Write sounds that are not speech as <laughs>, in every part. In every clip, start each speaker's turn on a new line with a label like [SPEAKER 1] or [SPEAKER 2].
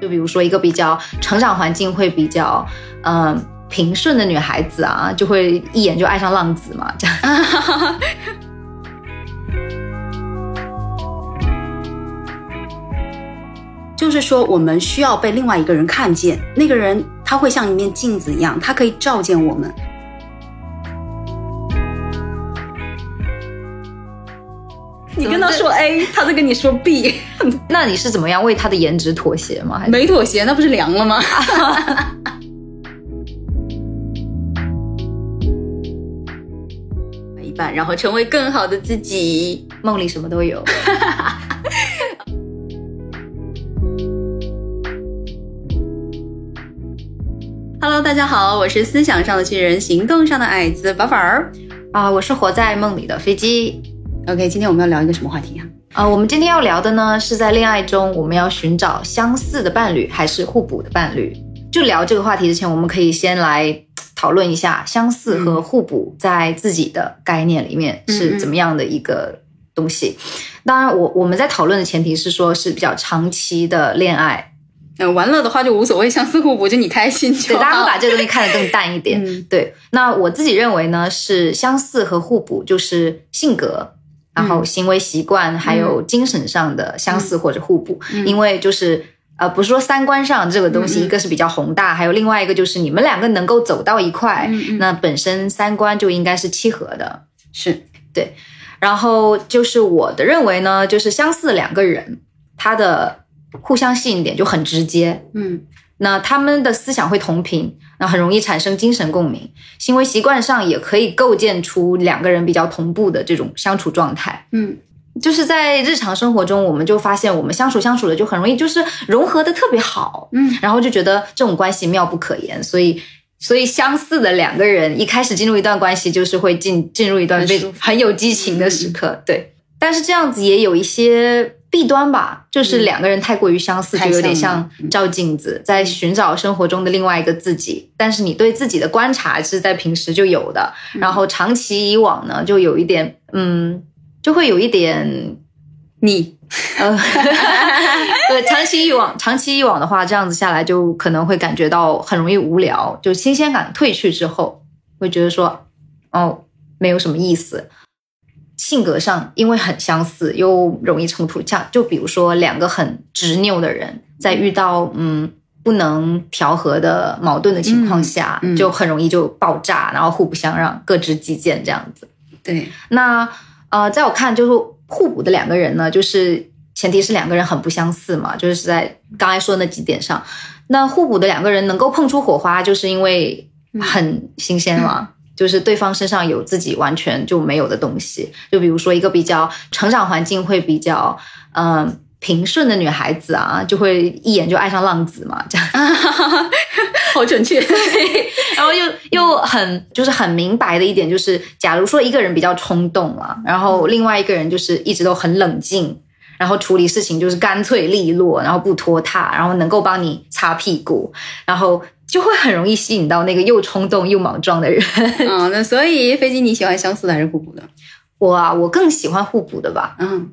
[SPEAKER 1] 就比如说一个比较成长环境会比较嗯、平顺的女孩子啊，就会一眼就爱上浪子嘛，这样。<laughs>
[SPEAKER 2] 就是说，我们需要被另外一个人看见，那个人他会像一面镜子一样，它可以照见我们。你跟他说 A，他在跟你说 B，<laughs>
[SPEAKER 1] 那你是怎么样为他的颜值妥协吗？还是
[SPEAKER 2] 没妥协，那不是凉了吗？<laughs> 一半，然后成为更好的自己。
[SPEAKER 1] 梦里什么都有？<laughs>
[SPEAKER 2] 家好，我是思想上的巨人，行动上的矮子宝宝儿。
[SPEAKER 1] 啊，我是活在梦里的飞机。
[SPEAKER 2] OK，今天我们要聊一个什么话题啊？
[SPEAKER 1] 啊，我们今天要聊的呢，是在恋爱中我们要寻找相似的伴侣还是互补的伴侣。就聊这个话题之前，我们可以先来讨论一下相似和互补在自己的概念里面是怎么样的一个东西。当然我，我们在讨论的前提是说是比较长期的恋爱，
[SPEAKER 2] 嗯、玩乐的话就无所谓，相似互补，就你开心就
[SPEAKER 1] 对，
[SPEAKER 2] 好。
[SPEAKER 1] 大家会把这个东西看得更淡一点。
[SPEAKER 2] 嗯 <laughs>
[SPEAKER 1] 对，那我自己认为呢，是相似和互补，就是性格，然后行为习惯，还有精神上的相似或者互补。因为就是呃，不是说三观上这个东西，一个是比较宏大，还有另外一个就是你们两个能够走到一块，那本身三观就应该是契合的。
[SPEAKER 2] 是对
[SPEAKER 1] 然后就是我的认为呢，就是相似两个人，他的互相吸引点就很直接，
[SPEAKER 2] 嗯。
[SPEAKER 1] 那他们的思想会同频，那很容易产生精神共鸣，行为习惯上也可以构建出两个人比较同步的这种相处状态。
[SPEAKER 2] 嗯。
[SPEAKER 1] 就是在日常生活中，我们就发现我们相处相处的就很容易就是融合的特别好，
[SPEAKER 2] 嗯。
[SPEAKER 1] 然后就觉得这种关系妙不可言，所以。所以相似的两个人一开始进入一段关系，就是会进进入一段非
[SPEAKER 2] 很
[SPEAKER 1] 很有激情的时刻，对。但是这样子也有一些弊端吧，就是两个人太过于相似，
[SPEAKER 2] 太
[SPEAKER 1] 就有点
[SPEAKER 2] 像
[SPEAKER 1] 照镜子，在寻找生活中的另外一个自己。但是你对自己的观察是在平时就有的，然后长期以往呢，就有一点，嗯，就会有一点
[SPEAKER 2] 你
[SPEAKER 1] 呃，<laughs> 对，长期以往，长期以往的话，这样子下来就可能会感觉到很容易无聊，就新鲜感褪去之后，会觉得说，哦，没有什么意思。性格上因为很相似，又容易冲突，像就比如说两个很执拗的人，在遇到嗯不能调和的矛盾的情况下，
[SPEAKER 2] 嗯嗯
[SPEAKER 1] 就很容易就爆炸，然后互不相让，各执己见这样子。
[SPEAKER 2] 对，
[SPEAKER 1] 那呃，在我看，就是互补的两个人呢，就是前提是两个人很不相似嘛，就是在刚才说的那几点上。那互补的两个人能够碰出火花，就是因为很新鲜嘛。就是对方身上有自己完全就没有的东西，就比如说一个比较成长环境会比较嗯、呃平顺的女孩子啊，就会一眼就爱上浪子嘛，这样。<laughs>
[SPEAKER 2] 好准确。
[SPEAKER 1] 然后又又很就是很明白的一点就是，假如说一个人比较冲动了，然后另外一个人就是一直都很冷静，然后处理事情就是干脆利落，然后不拖沓，然后能够帮你擦屁股，然后就会很容易吸引到那个又冲动又莽撞的人。
[SPEAKER 2] 嗯，那所以飞机你喜欢相似的还是互补的？
[SPEAKER 1] 我啊，我更喜欢互补的吧，
[SPEAKER 2] 嗯，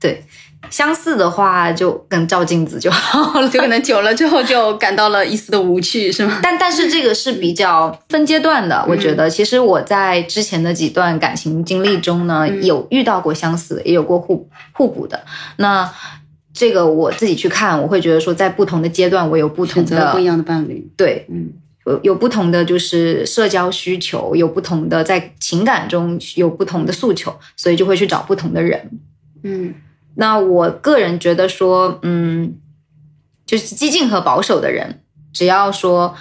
[SPEAKER 1] 对。相似的话就跟照镜子就好了，
[SPEAKER 2] 就可能久了之后就感到了一丝的无趣，是吗？
[SPEAKER 1] 但但是这个是比较分阶段的，我觉得其实我在之前的几段感情经历中呢，
[SPEAKER 2] 嗯
[SPEAKER 1] 有遇到过相似的，也有过互互补的。那这个我自己去看，我会觉得说，在不同的阶段，我有不同的
[SPEAKER 2] 选择不一样的伴侣。
[SPEAKER 1] 对，
[SPEAKER 2] 嗯
[SPEAKER 1] 有有不同的就是社交需求，有不同的在情感中有不同的诉求，所以就会去找不同的人。
[SPEAKER 2] 嗯
[SPEAKER 1] 那我个人觉得说，嗯，就是激进和保守的人，只要说，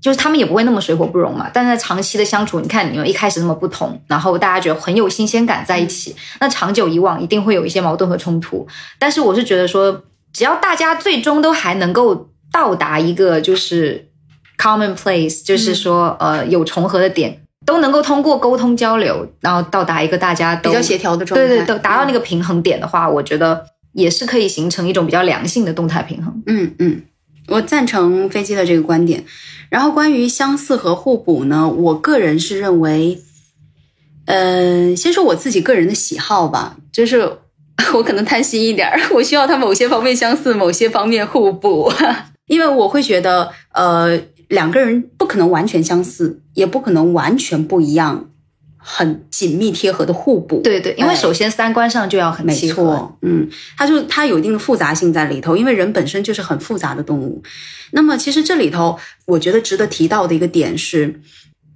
[SPEAKER 1] 就是他们也不会那么水火不容嘛。但是长期的相处，你看你们一开始那么不同，然后大家觉得很有新鲜感在一起，那长久以往一定会有一些矛盾和冲突。但是我是觉得说，只要大家最终都还能够到达一个就是 common place，就是说、呃有重合的点。都能够通过沟通交流，然后到达一个大家都
[SPEAKER 2] 比较协调的状态。
[SPEAKER 1] 对对，都达到那个平衡点的话，我觉得也是可以形成一种比较良性的动态平衡。
[SPEAKER 2] 嗯嗯，我赞成飞机的这个观点。然后关于相似和互补呢，我个人是认为，呃，先说我自己个人的喜好吧，就是 <laughs> 我可能贪心一点，我需要它某些方面相似，某些方面互补，<laughs> 因为我会觉得，呃，两个人不可能完全相似，也不可能完全不一样。很紧密贴合的互补，
[SPEAKER 1] 对对，因为首先三观上就要很契合，
[SPEAKER 2] 嗯，它就它有一定的复杂性在里头，因为人本身就是很复杂的动物。那么其实这里头，我觉得值得提到的一个点是，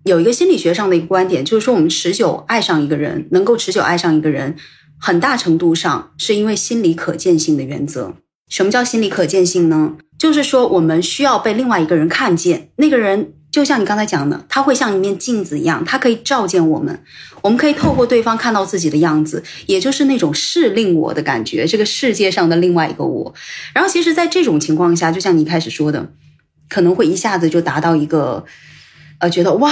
[SPEAKER 2] 有一个心理学上的一个观点，就是说我们持久爱上一个人，能够持久爱上一个人，很大程度上是因为心理可见性的原则。什么叫心理可见性呢？就是说我们需要被另外一个人看见，那个人。就像你刚才讲的，它会像一面镜子一样，它可以照见我们，我们可以透过对方看到自己的样子，也就是那种是令我的感觉，这个世界上的另外一个我。然后，其实，在这种情况下，就像你一开始说的，可能会一下子就达到一个，呃，觉得哇，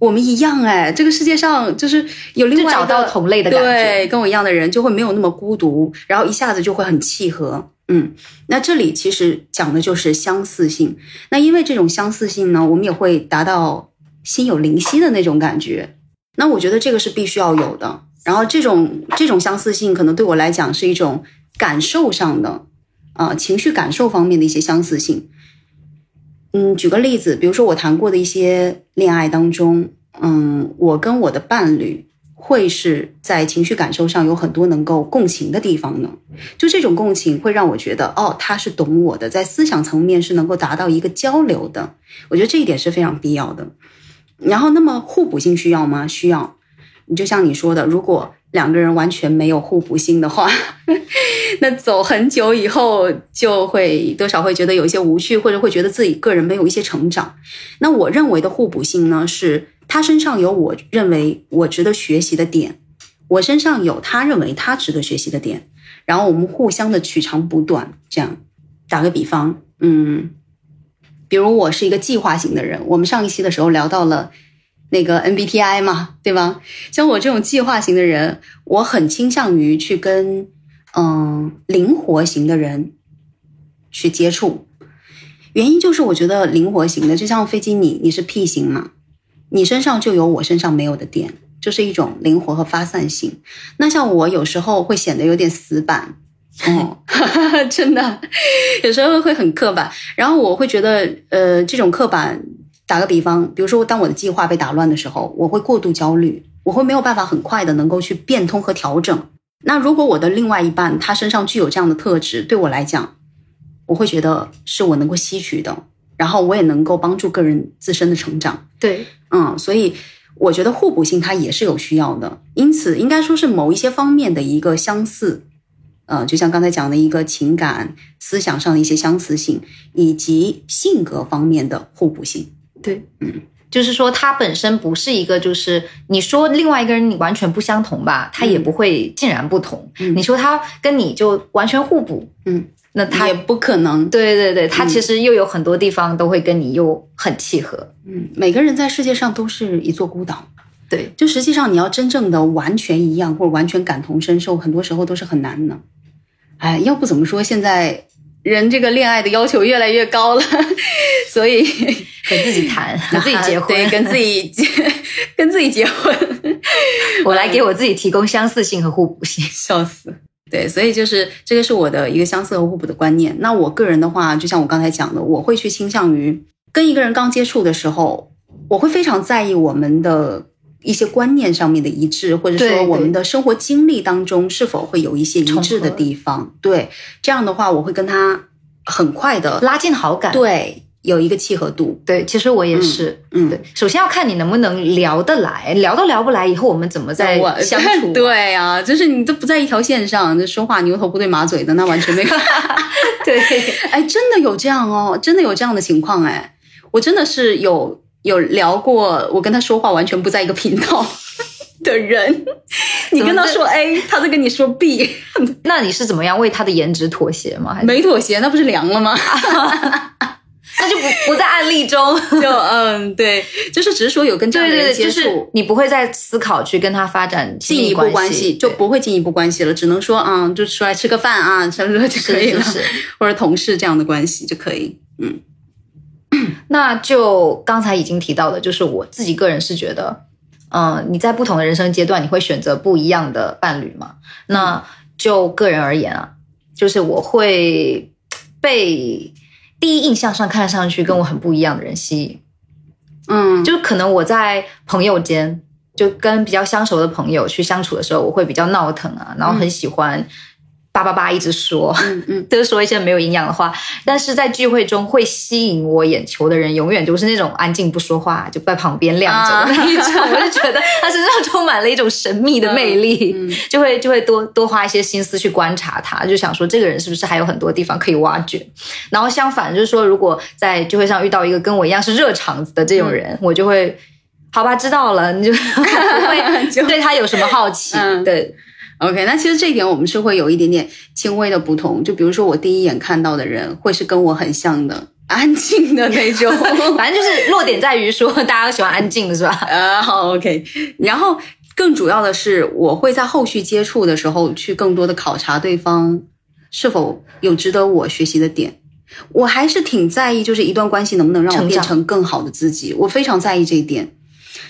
[SPEAKER 2] 我们一样哎，这个世界上就是有另外
[SPEAKER 1] 找到同类的感觉，
[SPEAKER 2] 对，跟我一样的人就会没有那么孤独，然后一下子就会很契合。嗯，那这里其实讲的就是相似性。那因为这种相似性呢，我们也会达到心有灵犀的那种感觉。那我觉得这个是必须要有的。然后这种这种相似性，可能对我来讲是一种感受上的，啊，情绪感受方面的一些相似性。嗯，举个例子，比如说我谈过的一些恋爱当中，嗯，我跟我的伴侣。会是在情绪感受上有很多能够共情的地方呢？就这种共情会让我觉得，哦，他是懂我的，在思想层面是能够达到一个交流的。我觉得这一点是非常必要的。然后，那么互补性需要吗？需要。你就像你说的，如果两个人完全没有互补性的话，<laughs> 那走很久以后就会多少会觉得有一些无趣，或者会觉得自己个人没有一些成长。那我认为的互补性呢是。他身上有我认为我值得学习的点，我身上有他认为他值得学习的点，然后我们互相的取长补短。这样，打个比方，嗯，比如我是一个计划型的人，我们上一期的时候聊到了那个 MBTI 嘛，对吧？像我这种计划型的人，我很倾向于去跟嗯灵活型的人去接触，原因就是我觉得灵活型的，就像飞机你，你是 P 型嘛。你身上就有我身上没有的点，就是一种灵活和发散性。那像我有时候会显得有点死板，哦，<laughs> 真的，有时候会很刻板。然后我会觉得，呃，这种刻板，打个比方，比如说当我的计划被打乱的时候，我会过度焦虑，我会没有办法很快的能够去变通和调整。那如果我的另外一半他身上具有这样的特质，对我来讲，我会觉得是我能够吸取的。然后我也能够帮助个人自身的成长，
[SPEAKER 1] 对，
[SPEAKER 2] 嗯，所以我觉得互补性它也是有需要的，因此应该说是某一些方面的一个相似，呃，就像刚才讲的一个情感、思想上的一些相似性，以及性格方面的互补性，
[SPEAKER 1] 对，嗯，就是说他本身不是一个，就是你说另外一个人你完全不相同吧，他也不会竟然不同，你说他跟你就完全互补，嗯。那他
[SPEAKER 2] 也不可能，
[SPEAKER 1] 对对对，他其实又有很多地方都会跟你又很契合。
[SPEAKER 2] 嗯，每个人在世界上都是一座孤岛，
[SPEAKER 1] 对，
[SPEAKER 2] 就实际上你要真正的完全一样或者完全感同身受，很多时候都是很难的。哎，要不怎么说现在人这个恋爱的要求越来越高了？<laughs> 所以 <laughs>
[SPEAKER 1] 跟自己谈，跟自己结婚，
[SPEAKER 2] 对，跟自己结跟自己结婚，
[SPEAKER 1] 我来给我自己提供相似性和互补性，<laughs>
[SPEAKER 2] 笑死。对，所以就是这个是我的一个相似和互补的观念。那我个人的话，就像我刚才讲的，我会去倾向于跟一个人刚接触的时候，我会非常在意我们的一些观念上面的一致，或者说我们的生活经历当中是否会有一些一致的地方。对，这样的话，我会跟他很快的
[SPEAKER 1] 拉近好感。
[SPEAKER 2] 对。有一个契合度，
[SPEAKER 1] 对，其实我也是，嗯，对，首先要看你能不能聊得来，聊都聊不来，以后我们怎么再相处？<laughs>
[SPEAKER 2] 对啊，就是你都不在一条线上，这说话牛头不对马嘴的，那完全没有。<laughs>
[SPEAKER 1] 对，<laughs>
[SPEAKER 2] 哎，真的有这样哦，真的有这样的情况哎，我真的是有有聊过，我跟他说话完全不在一个频道的人，你跟他说 A，他在跟你说 B，
[SPEAKER 1] 那你是怎么样为他的颜值妥协吗？
[SPEAKER 2] 没妥协，那不是凉了吗？
[SPEAKER 1] 那就不不在案例中。<laughs>
[SPEAKER 2] 就嗯，对，就是只是说有跟这样的人接
[SPEAKER 1] 对对对，就是
[SPEAKER 2] 触，
[SPEAKER 1] 你不会再思考去跟他发展
[SPEAKER 2] 进一步关
[SPEAKER 1] 系，
[SPEAKER 2] 就不会进一步关系了，只能说啊、嗯，就出来吃个饭啊，什么就可以了，
[SPEAKER 1] 是是是。
[SPEAKER 2] 或者同事这样的关系就可以。嗯 <coughs>
[SPEAKER 1] 那就刚才已经提到的，就是我自己个人是觉得，嗯、你在不同的人生阶段，你会选择不一样的伴侣嘛？那就个人而言啊，就是我会被第一印象上看上去跟我很不一样的人吸引，
[SPEAKER 2] 嗯，
[SPEAKER 1] 就可能我在朋友间，就跟比较相熟的朋友去相处的时候，我会比较闹腾啊，然后很喜欢叭叭叭一直说。
[SPEAKER 2] 嗯嗯 <laughs>
[SPEAKER 1] 都说一些没有营养的话，但是在聚会中会吸引我眼球的人，永远都是那种安静不说话，就在旁边亮着的那一种。<laughs> 我就觉得他身上充满了一种神秘的魅力，
[SPEAKER 2] 嗯嗯
[SPEAKER 1] 就会就会多多花一些心思去观察他，就想说这个人是不是还有很多地方可以挖掘。然后相反，就是说如果在聚会上遇到一个跟我一样是热场子的这种人，我就会。好吧，知道了，你就不会 <laughs> 对他有什么好奇？
[SPEAKER 2] 嗯
[SPEAKER 1] 对，
[SPEAKER 2] OK，那其实这一点我们是会有一点点轻微的不同，就比如说我第一眼看到的人会是跟我很像的，安静的那种。<laughs>
[SPEAKER 1] 反正就是落点在于说，大家都喜欢安静的是吧？
[SPEAKER 2] 啊，好，OK。然后更主要的是，我会在后续接触的时候去更多的考察对方是否有值得我学习的点。我还是挺在意，就是一段关系能不能让我变成更好的自己，我非常在意这一点。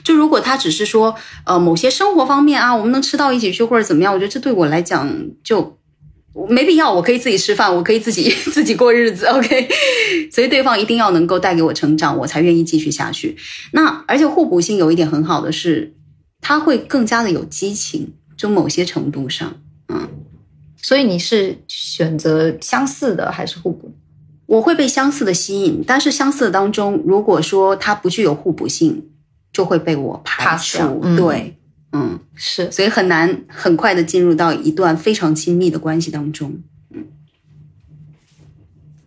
[SPEAKER 2] 就如果他只是说，呃，某些生活方面啊，我们能吃到一起去或者怎么样，我觉得这对我来讲就没必要。我可以自己吃饭，我可以自己 <laughs> 自己过日子，OK。所以对方一定要能够带给我成长，我才愿意继续下去。那而且互补性有一点很好的是，他会更加的有激情，就某些程度上，嗯
[SPEAKER 1] 所以你是选择相似的还是互补？
[SPEAKER 2] 我会被相似的吸引，但是相似的当中，如果说它不具有互补性，就会被我排除。
[SPEAKER 1] 嗯
[SPEAKER 2] 对，嗯，
[SPEAKER 1] 是
[SPEAKER 2] 所以很难很快的进入到一段非常亲密的关系当中。
[SPEAKER 1] 嗯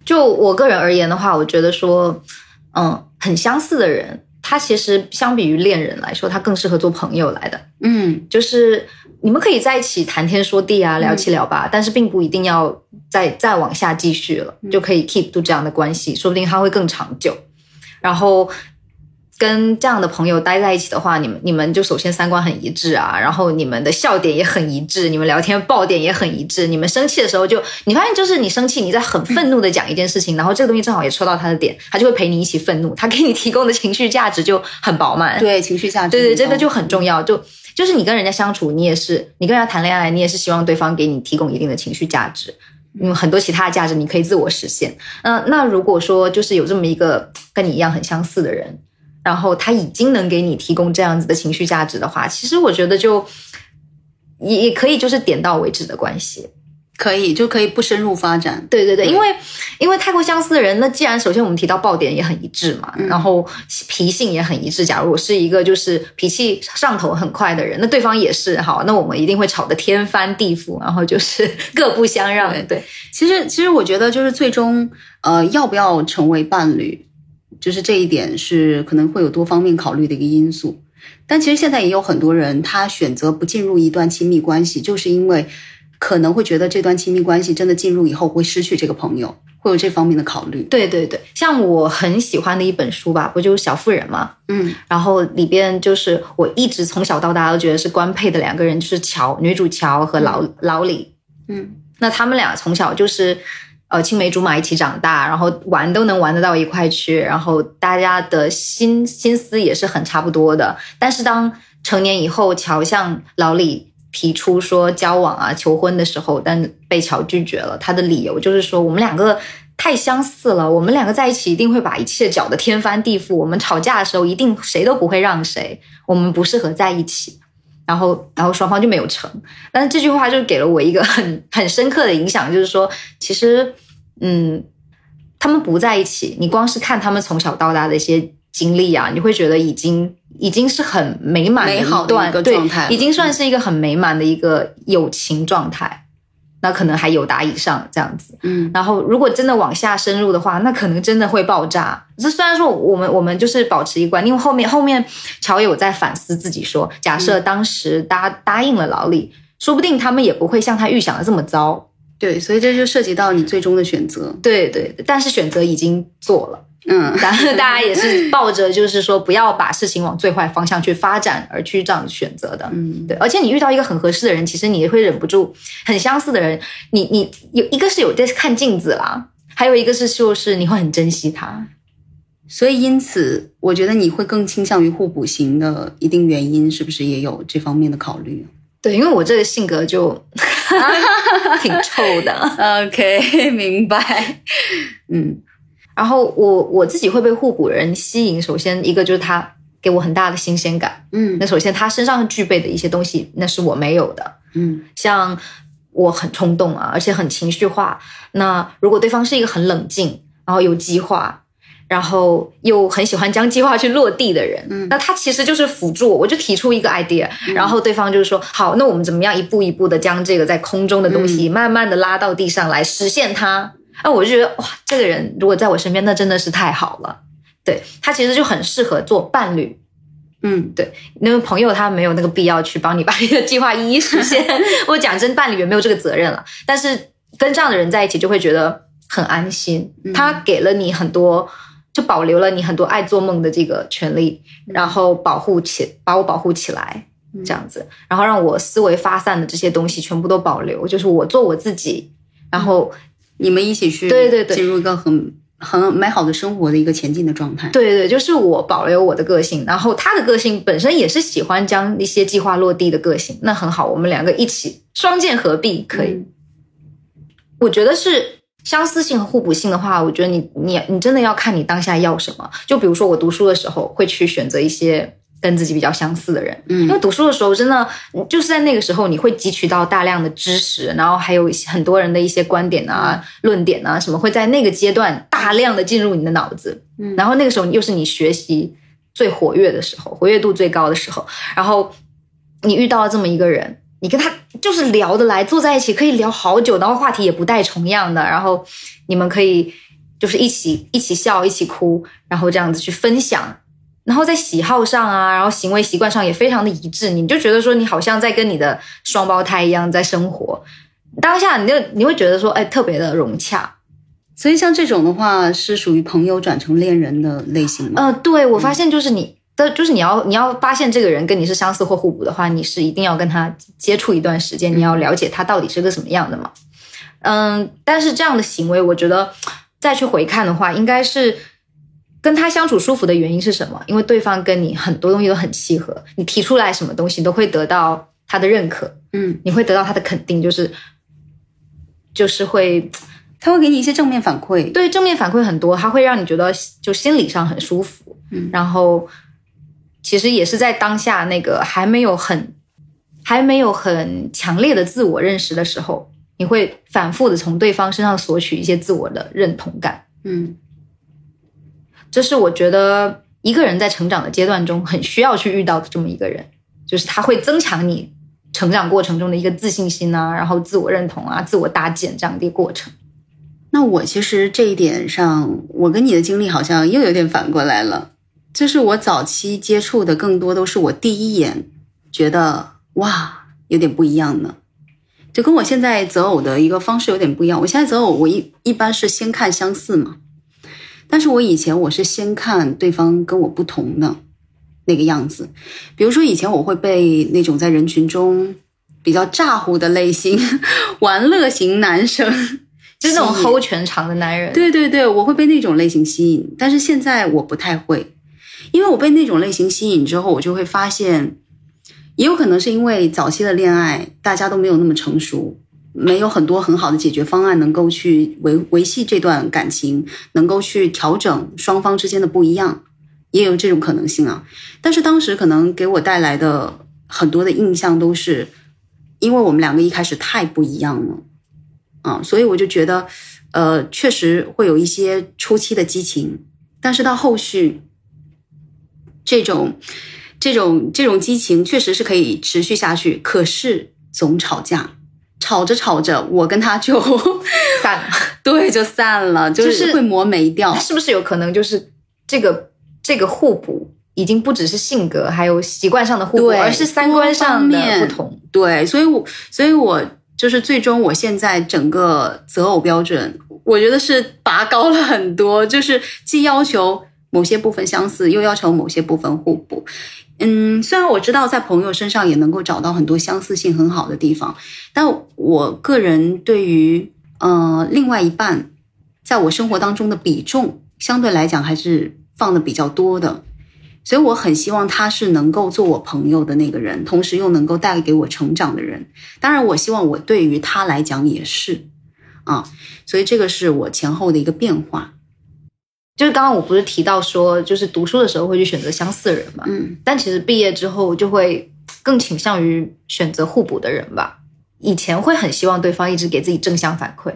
[SPEAKER 1] 就我个人而言的话，我觉得说，嗯，很相似的人，他其实相比于恋人来说，他更适合做朋友来的。
[SPEAKER 2] 嗯
[SPEAKER 1] 就是你们可以在一起谈天说地啊，聊七聊八，但是并不一定要再再往下继续了，就可以 keep 住这样的关系，说不定它会更长久。然后跟这样的朋友待在一起的话，你们你们就首先三观很一致啊，然后你们的笑点也很一致，你们聊天爆点也很一致，你们生气的时候就你发现就是你生气，你在很愤怒的讲一件事情，然后这个东西正好也戳到他的点，他就会陪你一起愤怒，他给你提供的情绪价值就很饱满。
[SPEAKER 2] 对，情绪价值
[SPEAKER 1] 对对，
[SPEAKER 2] 很高
[SPEAKER 1] 这个就很重要。就就是你跟人家相处，你也是你跟人家谈恋爱，你也是希望对方给你提供一定的情绪价值。嗯，很多其他的价值你可以自我实现。嗯、那如果说就是有这么一个跟你一样很相似的人，然后他已经能给你提供这样子的情绪价值的话，其实我觉得就也也可以就是点到为止的关系。
[SPEAKER 2] 可以就可以不深入发展。
[SPEAKER 1] 对对对，因为因为太过相似的人，那既然首先我们提到爆点也很一致嘛，然后脾性也很一致。假如我是一个就是脾气上头很快的人，那对方也是好，那我们一定会吵得天翻地覆，然后就是 <laughs> 各不相让。
[SPEAKER 2] 对
[SPEAKER 1] 对
[SPEAKER 2] 其实，其实我觉得就是最终，呃，要不要成为伴侣，就是这一点是可能会有多方面考虑的一个因素。但其实现在也有很多人，他选择不进入一段亲密关系，就是因为可能会觉得这段亲密关系真的进入以后会失去这个朋友，会有这方面的考虑。
[SPEAKER 1] 对对对，像我很喜欢的一本书吧，不就是《小妇人》吗？
[SPEAKER 2] 嗯
[SPEAKER 1] 然后里边就是我一直从小到大都觉得是官配的两个人，就是乔女主乔和老、老李。
[SPEAKER 2] 嗯
[SPEAKER 1] 那他们俩从小就是呃青梅竹马一起长大，然后玩都能玩得到一块去，然后大家的心心思也是很差不多的。但是当成年以后，乔向老李提出说交往啊、求婚的时候，但被乔拒绝了。他的理由就是说我们两个。太相似了，我们两个在一起一定会把一切搅得天翻地覆。我们吵架的时候一定谁都不会让谁，我们不适合在一起。然后，然后双方就没有成。但是这句话就给了我一个 <laughs> 很很深刻的影响，就是说，其实，嗯，他们不在一起，你光是看他们从小到大的一些经历啊，你会觉得已经已经是很美满的
[SPEAKER 2] 美好一个
[SPEAKER 1] 对
[SPEAKER 2] 状态了
[SPEAKER 1] 已经算是一个很美满的一个友情状态。那可能还有达以上这样子，
[SPEAKER 2] 嗯
[SPEAKER 1] 然后如果真的往下深入的话，那可能真的会爆炸。这虽然说我们我们就是保持一贯，因为后面后面乔有在反思自己说，假设当时答、答应了老李，说不定他们也不会像他预想的这么糟。
[SPEAKER 2] 对，所以这就涉及到你最终的选择。
[SPEAKER 1] 对对，对但是选择已经做了，
[SPEAKER 2] 嗯，<laughs>
[SPEAKER 1] 然后大家也是抱着就是说不要把事情往最坏方向去发展而去这样选择的。
[SPEAKER 2] 嗯，
[SPEAKER 1] 对，而且你遇到一个很合适的人，其实你也会忍不住很相似的人，你你有一个是有在看镜子啦，还有一个是就是你会很珍惜他。
[SPEAKER 2] 所以因此，我觉得你会更倾向于互补型的，一定原因是不是也有这方面的考虑？
[SPEAKER 1] 对，因为我这个性格就 <laughs> 挺臭的。<laughs>
[SPEAKER 2] OK，明白。嗯
[SPEAKER 1] 然后我我自己会被互补人吸引，首先一个就是他给我很大的新鲜感。
[SPEAKER 2] 嗯
[SPEAKER 1] 那首先他身上具备的一些东西，那是我没有的。
[SPEAKER 2] 嗯
[SPEAKER 1] 像我很冲动啊，而且很情绪化。那如果对方是一个很冷静，然后有计划，然后又很喜欢将计划去落地的人，
[SPEAKER 2] 嗯
[SPEAKER 1] 那他其实就是辅助我。我就提出一个 idea，、然后对方就是说好，那我们怎么样一步一步的将这个在空中的东西慢慢的拉到地上来实现它？那我就觉得哇，这个人如果在我身边，那真的是太好了。对他其实就很适合做伴侣，
[SPEAKER 2] 嗯对
[SPEAKER 1] 因为朋友他没有那个必要去帮你把你的计划一一实现。<laughs> 我讲真，伴侣也没有这个责任了。但是跟这样的人在一起，就会觉得很安心。他给了你很多，就保留了你很多爱做梦的这个权利，然后保护起把我保护起来，这样子，然后让我思维发散的这些东西全部都保留，就是我做我自己，然后
[SPEAKER 2] 你们一起去
[SPEAKER 1] 对对对
[SPEAKER 2] 进入一个很很美好的生活的一个前进的状态。
[SPEAKER 1] 对对，就是我保留我的个性，然后他的个性本身也是喜欢将一些计划落地的个性，那很好，我们两个一起双剑合璧，可以。
[SPEAKER 2] 嗯
[SPEAKER 1] 我觉得是相似性和互补性的话，我觉得你你你真的要看你当下要什么。就比如说我读书的时候，会去选择一些跟自己比较相似的人，嗯因为
[SPEAKER 2] 嗯
[SPEAKER 1] 读书的时候真的就是在那个时候，你会汲取到大量的知识，然后还有很多人的一些观点啊、论点啊什么，会在那个阶段大量的进入你的脑子。
[SPEAKER 2] 嗯
[SPEAKER 1] 然后那个时候又是你学习最活跃的时候，活跃度最高的时候，然后你遇到了这么一个人，你跟他就是聊得来，坐在一起可以聊好久，然后话题也不带重样的，然后你们可以就是一起一起笑，一起哭，然后这样子去分享。然后在喜好上啊，然后行为习惯上也非常的一致，你就觉得说你好像在跟你的双胞胎一样在生活。当下你就你会觉得说，哎，特别的融洽。
[SPEAKER 2] 所以像这种的话，是属于朋友转成恋人的类型吗？
[SPEAKER 1] 呃，对我发现就是你的，就是你要你要发现这个人跟你是相似或互补的话，你是一定要跟他接触一段时间，你要了解他到底是个什么样的嘛。嗯，但是这样的行为，我觉得再去回看的话，应该是跟他相处舒服的原因是什么？因为对方跟你很多东西都很契合，你提出来什么东西都会得到他的认可，
[SPEAKER 2] 嗯，
[SPEAKER 1] 你会得到他的肯定，就是就是会
[SPEAKER 2] 他会给你一些正面反馈。
[SPEAKER 1] 对正面反馈很多，他会让你觉得就心理上很舒服。
[SPEAKER 2] 嗯
[SPEAKER 1] 然后其实也是在当下那个还没有很还没有很强烈的自我认识的时候，你会反复的从对方身上索取一些自我的认同感。
[SPEAKER 2] 嗯
[SPEAKER 1] 这是我觉得一个人在成长的阶段中很需要去遇到的这么一个人，就是他会增强你成长过程中的一个自信心啊，然后自我认同啊、自我搭建这样的一个过程。
[SPEAKER 2] 那我其实这一点上，我跟你的经历好像又有点反过来了。就是我早期接触的更多都是我第一眼觉得哇有点不一样呢，就跟我现在择偶的一个方式有点不一样。我现在择偶，我一一般是先看相似嘛，但是我以前我是先看对方跟我不同的那个样子。比如说以前我会被那种在人群中比较咋呼的类型 <laughs> 玩乐型男生。<laughs>
[SPEAKER 1] 就是那种
[SPEAKER 2] 吸引
[SPEAKER 1] hold 全场的男人，
[SPEAKER 2] 对对对，我会被那种类型吸引，但是现在我不太会，因为我被那种类型吸引之后，我就会发现，也有可能是因为早期的恋爱大家都没有那么成熟，没有很多很好的解决方案能够去维维系这段感情，能够去调整双方之间的不一样，也有这种可能性啊。但是当时可能给我带来的很多的印象都是，因为我们两个一开始太不一样了。啊，所以我就觉得，呃，确实会有一些初期的激情，但是到后续，这种、这种、这种激情确实是可以持续下去，可是总吵架，吵着吵着，我跟他就 <laughs>
[SPEAKER 1] 散了。<laughs>
[SPEAKER 2] 对就散了，就
[SPEAKER 1] 就是
[SPEAKER 2] 是会磨没掉。
[SPEAKER 1] 是不是有可能就是这个这个互补已经不只是性格，还有习惯上的互补，而是三观上
[SPEAKER 2] 面
[SPEAKER 1] 不同？
[SPEAKER 2] 对，所以我，所以我就是最终，我现在整个择偶标准，我觉得是拔高了很多，就是既要求某些部分相似，又要求某些部分互补。嗯，虽然我知道在朋友身上也能够找到很多相似性很好的地方，但我个人对于呃另外一半在我生活当中的比重相对来讲还是放的比较多的，所以我很希望他是能够做我朋友的那个人，同时又能够带给我成长的人。当然，我希望我对于他来讲也是啊，所以这个是我前后的一个变化。
[SPEAKER 1] 就是刚刚我不是提到说，就是读书的时候会去选择相似的人嘛，
[SPEAKER 2] 嗯，
[SPEAKER 1] 但其实毕业之后就会更倾向于选择互补的人吧。以前会很希望对方一直给自己正向反馈，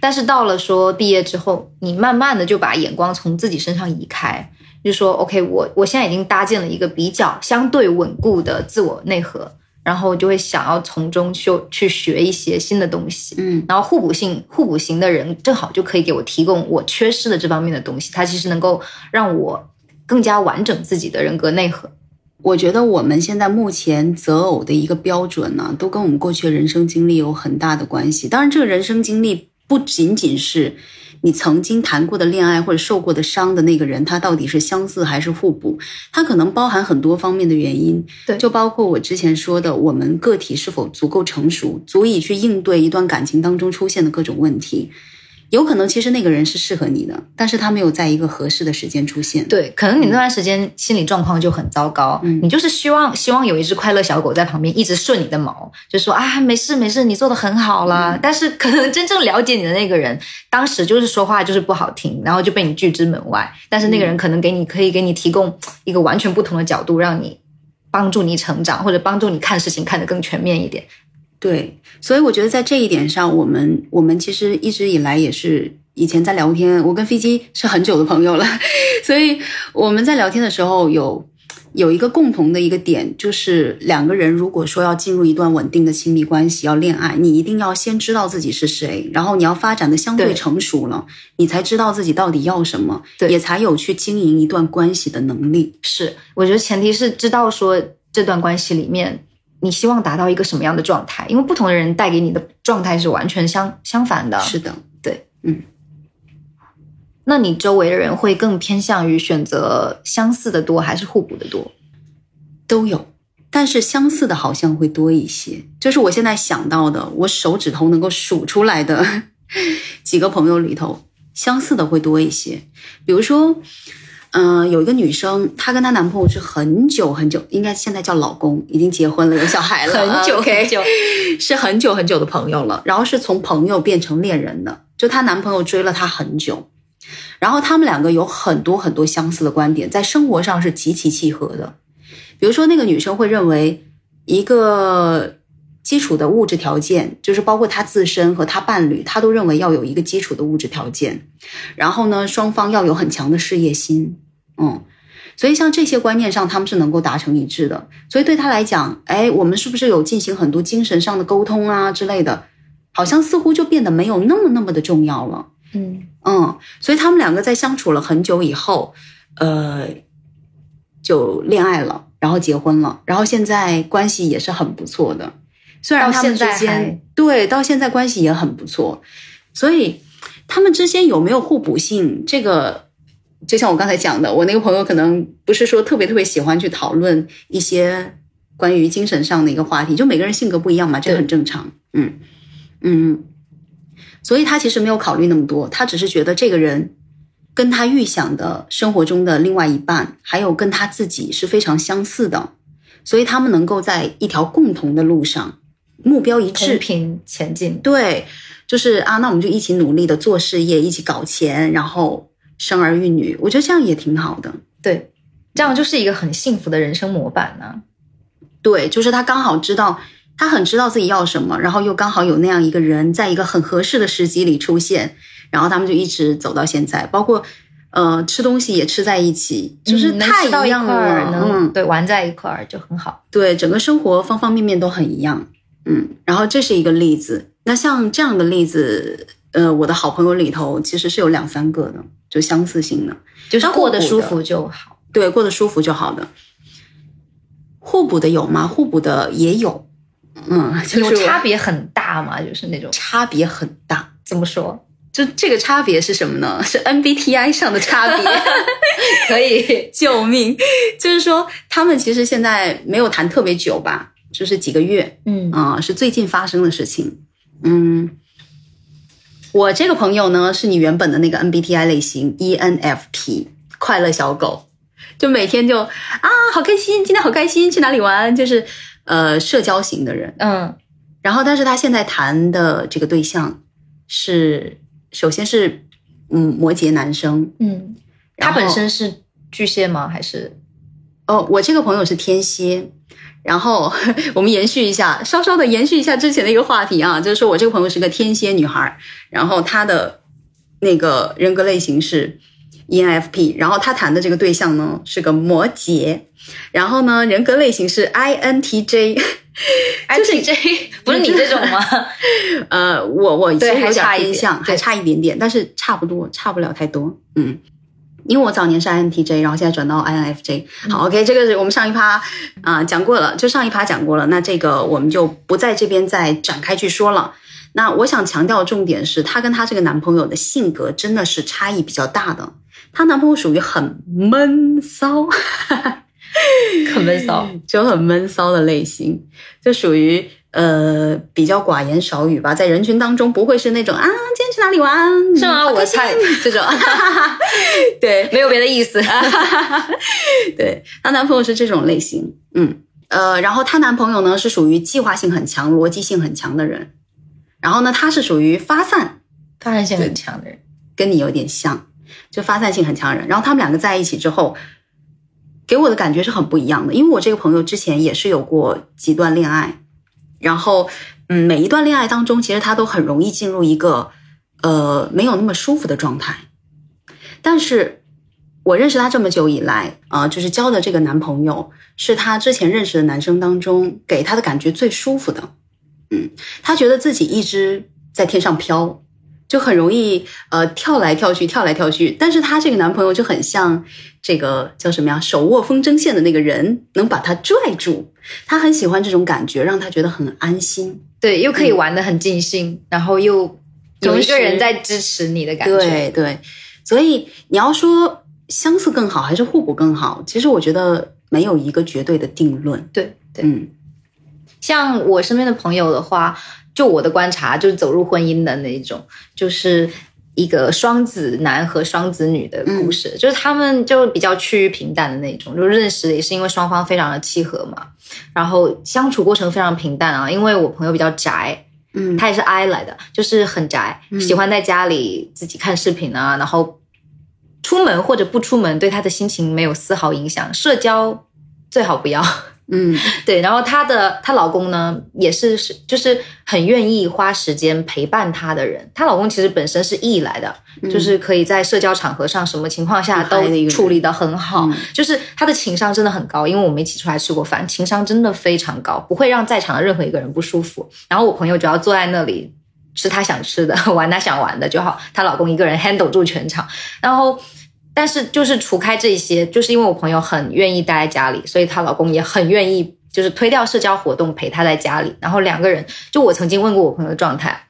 [SPEAKER 1] 但是到了说毕业之后，你慢慢的就把眼光从自己身上移开，就说 OK，我我现在已经搭建了一个比较相对稳固的自我内核。然后就会想要从中修去学一些新的东西，
[SPEAKER 2] 嗯，
[SPEAKER 1] 然后互补性互补型的人正好就可以给我提供我缺失的这方面的东西，它其实能够让我更加完整自己的人格内核。
[SPEAKER 2] 我觉得我们现在目前择偶的一个标准呢，都跟我们过去的人生经历有很大的关系。当然，这个人生经历不仅仅是。你曾经谈过的恋爱或者受过的伤的那个人，他到底是相似还是互补？他可能包含很多方面的原因，
[SPEAKER 1] 对，
[SPEAKER 2] 就包括我之前说的，我们个体是否足够成熟，足以去应对一段感情当中出现的各种问题。有可能其实那个人是适合你的，但是他没有在一个合适的时间出现。
[SPEAKER 1] 对，可能你那段时间心理状况就很糟糕，
[SPEAKER 2] 嗯
[SPEAKER 1] 你就是希望希望有一只快乐小狗在旁边一直顺你的毛，就说啊没事没事，你做的很好啦。
[SPEAKER 2] 嗯
[SPEAKER 1] 但是可能真正了解你的那个人，当时就是说话就是不好听，然后就被你拒之门外。但是那个人可能给你可以给你提供一个完全不同的角度，让你帮助你成长，或者帮助你看事情看得更全面一点。
[SPEAKER 2] 对，所以我觉得在这一点上，我们我们其实一直以来也是以前在聊天，我跟飞机是很久的朋友了，<laughs> 所以我们在聊天的时候有有一个共同的一个点，就是两个人如果说要进入一段稳定的亲密关系，要恋爱，你一定要先知道自己是谁，然后你要发展的相对
[SPEAKER 1] 对
[SPEAKER 2] 成熟了，你才知道自己到底要什么，
[SPEAKER 1] 对
[SPEAKER 2] 也才有去经营一段关系的能力。
[SPEAKER 1] 是，我觉得前提是知道说这段关系里面你希望达到一个什么样的状态，因为不同的人带给你的状态是完全相相反的。
[SPEAKER 2] 是的，对，嗯
[SPEAKER 1] 那你周围的人会更偏向于选择相似的多还是互补的多？
[SPEAKER 2] 都有，但是相似的好像会多一些。就是我现在想到的，我手指头能够数出来的 <laughs> 几个朋友里头，相似的会多一些。比如说，嗯、有一个女生，她跟她男朋友是很久很久，应该现在叫老公，已经结婚了，有小孩了，
[SPEAKER 1] 很久很久，<laughs>
[SPEAKER 2] 是很久很久的朋友了。然后是从朋友变成恋人的，就她男朋友追了她很久。然后他们两个有很多很多相似的观点，在生活上是极其契合的。比如说，那个女生会认为一个基础的物质条件，就是包括她自身和她伴侣，她都认为要有一个基础的物质条件。然后呢，双方要有很强的事业心，嗯，所以像这些观念上，他们是能够达成一致的。所以对他来讲，哎，我们是不是有进行很多精神上的沟通啊之类的，好像似乎就变得没有那么那么的重要了。
[SPEAKER 1] 嗯，
[SPEAKER 2] 嗯，所以他们两个在相处了很久以后，呃，就恋爱了，然后结婚了，然后现在关系也是很不错的。虽然他们之间对到现在关系也很不错，所以他们之间有没有互补性，这个就像我刚才讲的，我那个朋友可能不是说特别特别喜欢去讨论一些关于精神上的一个话题，就每个人性格不一样嘛，这
[SPEAKER 1] 对
[SPEAKER 2] 很正常。嗯嗯，所以他其实没有考虑那么多，他只是觉得这个人跟他预想的生活中的另外一半，还有跟他自己是非常相似的，所以他们能够在一条共同的路上，目标一致
[SPEAKER 1] 公。平前进。
[SPEAKER 2] 对，就是啊，那我们就一起努力的做事业，一起搞钱，然后生儿育女，我觉得这样也挺好的。
[SPEAKER 1] 对，这样就是一个很幸福的人生模板呢、
[SPEAKER 2] 对，就是他刚好知道，他很知道自己要什么，然后又刚好有那样一个人，在一个很合适的时机里出现，然后他们就一直走到现在，包括呃吃东西也吃在一起，就是太
[SPEAKER 1] 一
[SPEAKER 2] 一样了。
[SPEAKER 1] 能、
[SPEAKER 2] 嗯，
[SPEAKER 1] 对玩在一块儿就很好。
[SPEAKER 2] 对，整个生活方方面面都很一样。嗯，然后这是一个例子。那像这样的例子，呃，我的好朋友里头其实是有两三个的，就相似性的。
[SPEAKER 1] 就是过得舒服就好。
[SPEAKER 2] 对，过得舒服就好的。互补的有吗？互补的也有，嗯，就是
[SPEAKER 1] 有差别很大嘛，就是那种
[SPEAKER 2] 差别很大。
[SPEAKER 1] 怎么说？
[SPEAKER 2] 就这个差别是什么呢？是 MBTI 上的差别。<laughs>
[SPEAKER 1] 可以，<laughs>
[SPEAKER 2] 救命！就是说，他们其实现在没有谈特别久吧，就是几个月，
[SPEAKER 1] 嗯
[SPEAKER 2] 啊、是最近发生的事情。嗯，我这个朋友呢，是你原本的那个 MBTI 类型 ENFP 快乐小狗，就每天就啊好开心，今天好开心，去哪里玩？就是呃社交型的人。
[SPEAKER 1] 嗯
[SPEAKER 2] 然后，但是他现在谈的这个对象是，首先是嗯摩羯男生，
[SPEAKER 1] 嗯，他本身是巨蟹吗？还是
[SPEAKER 2] 哦，我这个朋友是天蝎，然后我们延续一下，稍稍的延续一下之前的一个话题啊，就是说我这个朋友是个天蝎女孩，然后她的那个人格类型是 E ENFP，然后她谈的这个对象呢是个摩羯，然后呢人格类型是
[SPEAKER 1] INTJ，INTJ <laughs> 不是你这种吗？<laughs>
[SPEAKER 2] 呃，我我其实有点
[SPEAKER 1] 还差一点
[SPEAKER 2] 偏向，还差一点点，但是差不多，差不了太多，嗯。因为我早年是 INTJ，然后现在转到 INFJ。好，OK，这个是我们上一趴啊、讲过了，就上一趴讲过了，那这个我们就不在这边再展开去说了。那我想强调的重点是，她跟她这个男朋友的性格真的是差异比较大的。她男朋友属于很闷骚，
[SPEAKER 1] 很闷骚。<laughs>
[SPEAKER 2] 就很闷骚的类型，就属于呃比较寡言少语吧，在人群当中不会是那种啊今天去哪里玩
[SPEAKER 1] 是吗？我猜 <laughs>
[SPEAKER 2] 这种，对
[SPEAKER 1] 没有别的意思。<laughs>
[SPEAKER 2] 对，她男朋友是这种类型，嗯呃，然后她男朋友呢是属于计划性很强、逻辑性很强的人，然后呢他是属于发散，
[SPEAKER 1] 发散性很强的人，
[SPEAKER 2] 跟你有点像，就发散性很强的人。然后他们两个在一起之后，给我的感觉是很不一样的。因为我这个朋友之前也是有过几段恋爱，然后嗯，每一段恋爱当中，其实他都很容易进入一个呃没有那么舒服的状态。但是我认识他这么久以来，啊、就是交的这个男朋友是他之前认识的男生当中给他的感觉最舒服的。嗯，他觉得自己一直在天上飘，就很容易呃跳来跳去，跳来跳去。但是她这个男朋友就很像这个叫什么呀，手握风筝线的那个人，能把她拽住。她很喜欢这种感觉，让她觉得很安心。
[SPEAKER 1] 对，又可以玩的很尽兴，然后又有一个人在支持你的感觉。
[SPEAKER 2] 对对，所以你要说相似更好还是互补更好，其实我觉得没有一个绝对的定论。
[SPEAKER 1] 对对，
[SPEAKER 2] 嗯
[SPEAKER 1] 像我身边的朋友的话，就我的观察，就是走入婚姻的那一种，就是一个双子男和双子女的故事，就是他们就比较趋于平淡的那种，就认识也是因为双方非常的契合嘛，然后相处过程非常平淡啊，因为我朋友比较宅，
[SPEAKER 2] 嗯。
[SPEAKER 1] 他也是 I 来的，就是很宅，喜欢在家里自己看视频啊，然后出门或者不出门对他的心情没有丝毫影响，社交最好不要。
[SPEAKER 2] 嗯 <laughs>
[SPEAKER 1] 对，然后她的她老公呢，也是是就是很愿意花时间陪伴她的人。她老公其实本身是 E 来的，就是可以在社交场合上什么情况下都处理的很好，
[SPEAKER 2] 嗯
[SPEAKER 1] 就是他的情商真的很高。因为我们一起出来吃过饭，情商真的非常高，不会让在场的任何一个人不舒服。然后我朋友只要坐在那里吃她想吃的，<laughs> 玩她想玩的就好，她老公一个人 handle 住全场。然后。但是就是除开这些，就是因为我朋友很愿意待在家里，所以她老公也很愿意，就是推掉社交活动陪她在家里。然后两个人，就我曾经问过我朋友的状态，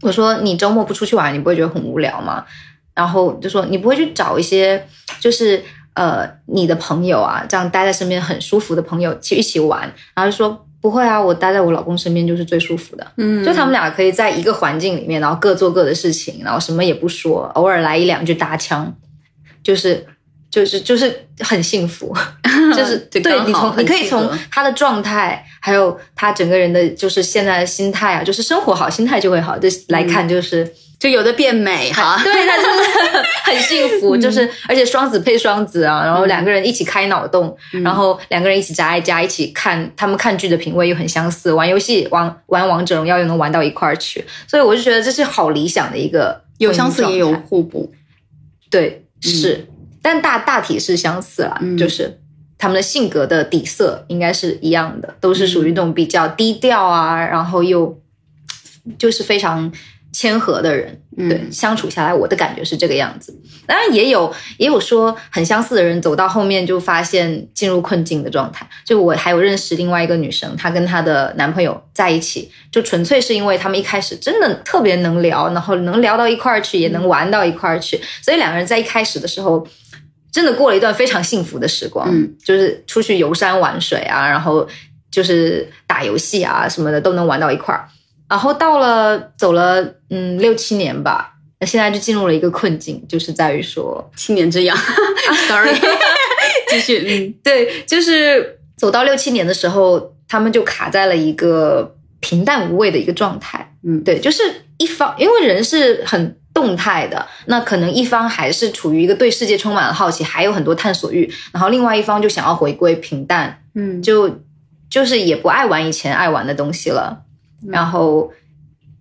[SPEAKER 1] 我说你周末不出去玩，你不会觉得很无聊吗？然后就说你不会去找一些就是呃你的朋友啊，这样待在身边很舒服的朋友去一起玩。然后就说不会啊，我待在我老公身边就是最舒服的。
[SPEAKER 2] 嗯
[SPEAKER 1] 就他们俩可以在一个环境里面，然后各做各的事情，然后什么也不说，偶尔来一两句搭腔，就是就是就是很幸福，<laughs> 就是
[SPEAKER 2] 就
[SPEAKER 1] 对你从你可以从他的状态，还有他整个人的就是现在的心态啊，就是生活好，心态就会好，就是来看就是。
[SPEAKER 2] 就有的变美哈。
[SPEAKER 1] 对他就是 <laughs> 很幸福，就是而且双子配双子啊，然后两个人一起开脑洞，然后两个人一起宅在家，一起看他们看剧的品味又很相似，玩游戏玩玩王者荣耀又能玩到一块儿去，所以我就觉得这是好理想的一个
[SPEAKER 2] 有相似也有互补。
[SPEAKER 1] 对是，但大大体是相似了，
[SPEAKER 2] 嗯
[SPEAKER 1] 就是。他们的性格的底色应该是一样的，都是属于那种比较低调啊，然后又就是非常谦和的人。
[SPEAKER 2] 嗯
[SPEAKER 1] 对，相处下来，我的感觉是这个样子。当然也有也有说很相似的人，走到后面就发现进入困境的状态。就我还有认识另外一个女生，她跟她的男朋友在一起，就纯粹是因为他们一开始真的特别能聊，然后能聊到一块儿去，也能玩到一块儿去，所以两个人在一开始的时候。真的过了一段非常幸福的时光，
[SPEAKER 2] 嗯，
[SPEAKER 1] 就是出去游山玩水啊，然后就是打游戏啊什么的都能玩到一块儿。然后到了走了嗯六七年吧，那现在就进入了一个困境，就是在于说，
[SPEAKER 2] 七年之痒，<laughs> sorry，<laughs> 继续，嗯。
[SPEAKER 1] 对，就是走到六七年的时候，他们就卡在了一个平淡无味的一个状态。
[SPEAKER 2] 嗯。
[SPEAKER 1] 对，就是一方，因为人是很动态的，那可能一方还是处于一个对世界充满了好奇，还有很多探索欲，然后另外一方就想要回归平淡，
[SPEAKER 2] 嗯。
[SPEAKER 1] 就就是也不爱玩以前爱玩的东西了，然后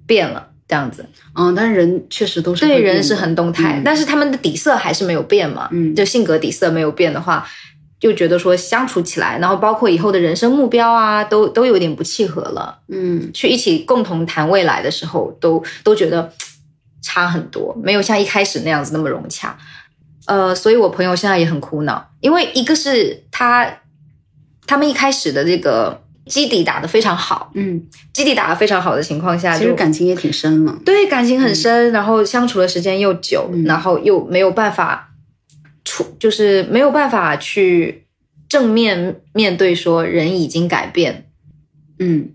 [SPEAKER 1] 变了这样子。
[SPEAKER 2] 嗯，但是人确实都是
[SPEAKER 1] 对，人是很动态，
[SPEAKER 2] 嗯
[SPEAKER 1] 但是他们的底色还是没有变嘛。
[SPEAKER 2] 嗯
[SPEAKER 1] 就性格底色没有变的话，就觉得说相处起来，然后包括以后的人生目标啊，都都有点不契合了。
[SPEAKER 2] 嗯
[SPEAKER 1] 去一起共同谈未来的时候，都都觉得差很多，没有像一开始那样子那么融洽。呃，所以我朋友现在也很苦恼，因为一个是他他们一开始的这个基底打得非常好，
[SPEAKER 2] 嗯，
[SPEAKER 1] 基底打得非常好的情况下，
[SPEAKER 2] 其实感情也挺深了，
[SPEAKER 1] 对感情很深，然后相处的时间又久，
[SPEAKER 2] 嗯。
[SPEAKER 1] 然后又没有办法处，就是没有办法去正面面对说人已经改变。
[SPEAKER 2] 嗯。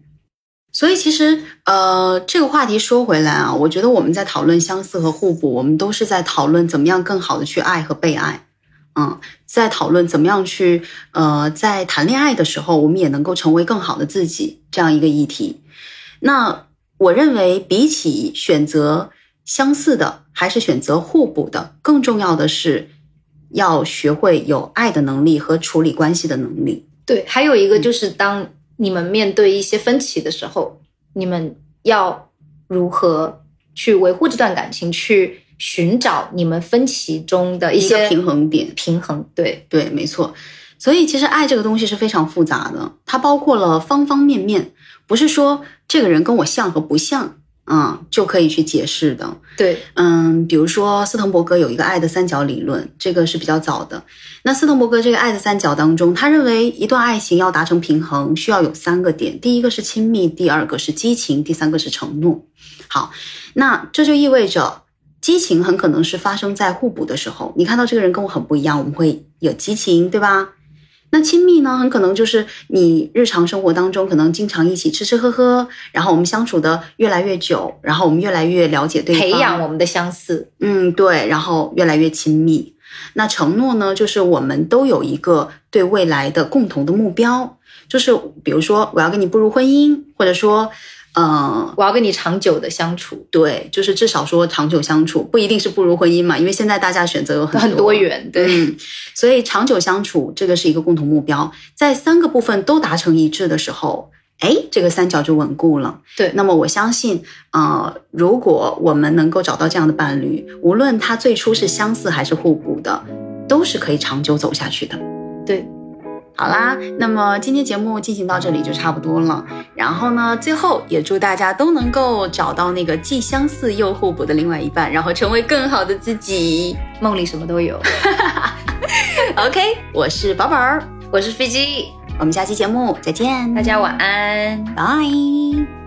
[SPEAKER 2] 所以其实，呃，这个话题说回来啊，我觉得我们在讨论相似和互补，我们都是在讨论怎么样更好的去爱和被爱，嗯，在讨论怎么样去，呃，在谈恋爱的时候，我们也能够成为更好的自己这样一个议题。那我认为，比起选择相似的还是选择互补的，更重要的是要学会有爱的能力和处理关系的能力。
[SPEAKER 1] 对，还有一个就是当你们面对一些分歧的时候，你们要如何去维护这段感情，去寻找你们分歧中的一些
[SPEAKER 2] 平衡点
[SPEAKER 1] 平衡。对，
[SPEAKER 2] 对，没错。所以其实爱这个东西是非常复杂的，它包括了方方面面，不是说这个人跟我像和不像，嗯，就可以去解释的。
[SPEAKER 1] 对，
[SPEAKER 2] 嗯，比如说斯滕伯格有一个爱的三角理论，这个是比较早的。那斯滕伯格这个爱的三角当中，他认为一段爱情要达成平衡，需要有三个点：第一个是亲密，第二个是激情，第三个是承诺。好，那这就意味着激情很可能是发生在互补的时候。你看到这个人跟我很不一样，我们会有激情，对吧？那亲密呢，很可能就是你日常生活当中可能经常一起吃吃喝喝，然后我们相处的越来越久，然后我们越来越了解对方，
[SPEAKER 1] 培养我们的相似。
[SPEAKER 2] 嗯，对，然后越来越亲密。那承诺呢，就是我们都有一个对未来的共同的目标，就是比如说我要跟你步入婚姻，或者说，呃，
[SPEAKER 1] 我要跟你长久的相处，
[SPEAKER 2] 对，就是至少说长久相处，不一定是步入婚姻嘛，因为现在大家选择有很多
[SPEAKER 1] 很多元。对，
[SPEAKER 2] 嗯，所以长久相处这个是一个共同目标，在三个部分都达成一致的时候，哎，这个三角就稳固了。
[SPEAKER 1] 对
[SPEAKER 2] 那么我相信，呃，如果我们能够找到这样的伴侣，无论他最初是相似还是互补的，都是可以长久走下去的。
[SPEAKER 1] 对，
[SPEAKER 2] 好啦，那么今天节目进行到这里就差不多了。然后呢，最后也祝大家都能够找到那个既相似又互补的另外一半，然后成为更好的自己。
[SPEAKER 1] 梦里什么都有。<laughs>
[SPEAKER 2] OK，我是宝宝儿，
[SPEAKER 1] 我是飞机，
[SPEAKER 2] 我们下期节目再见，
[SPEAKER 1] 大家晚安。
[SPEAKER 2] 拜。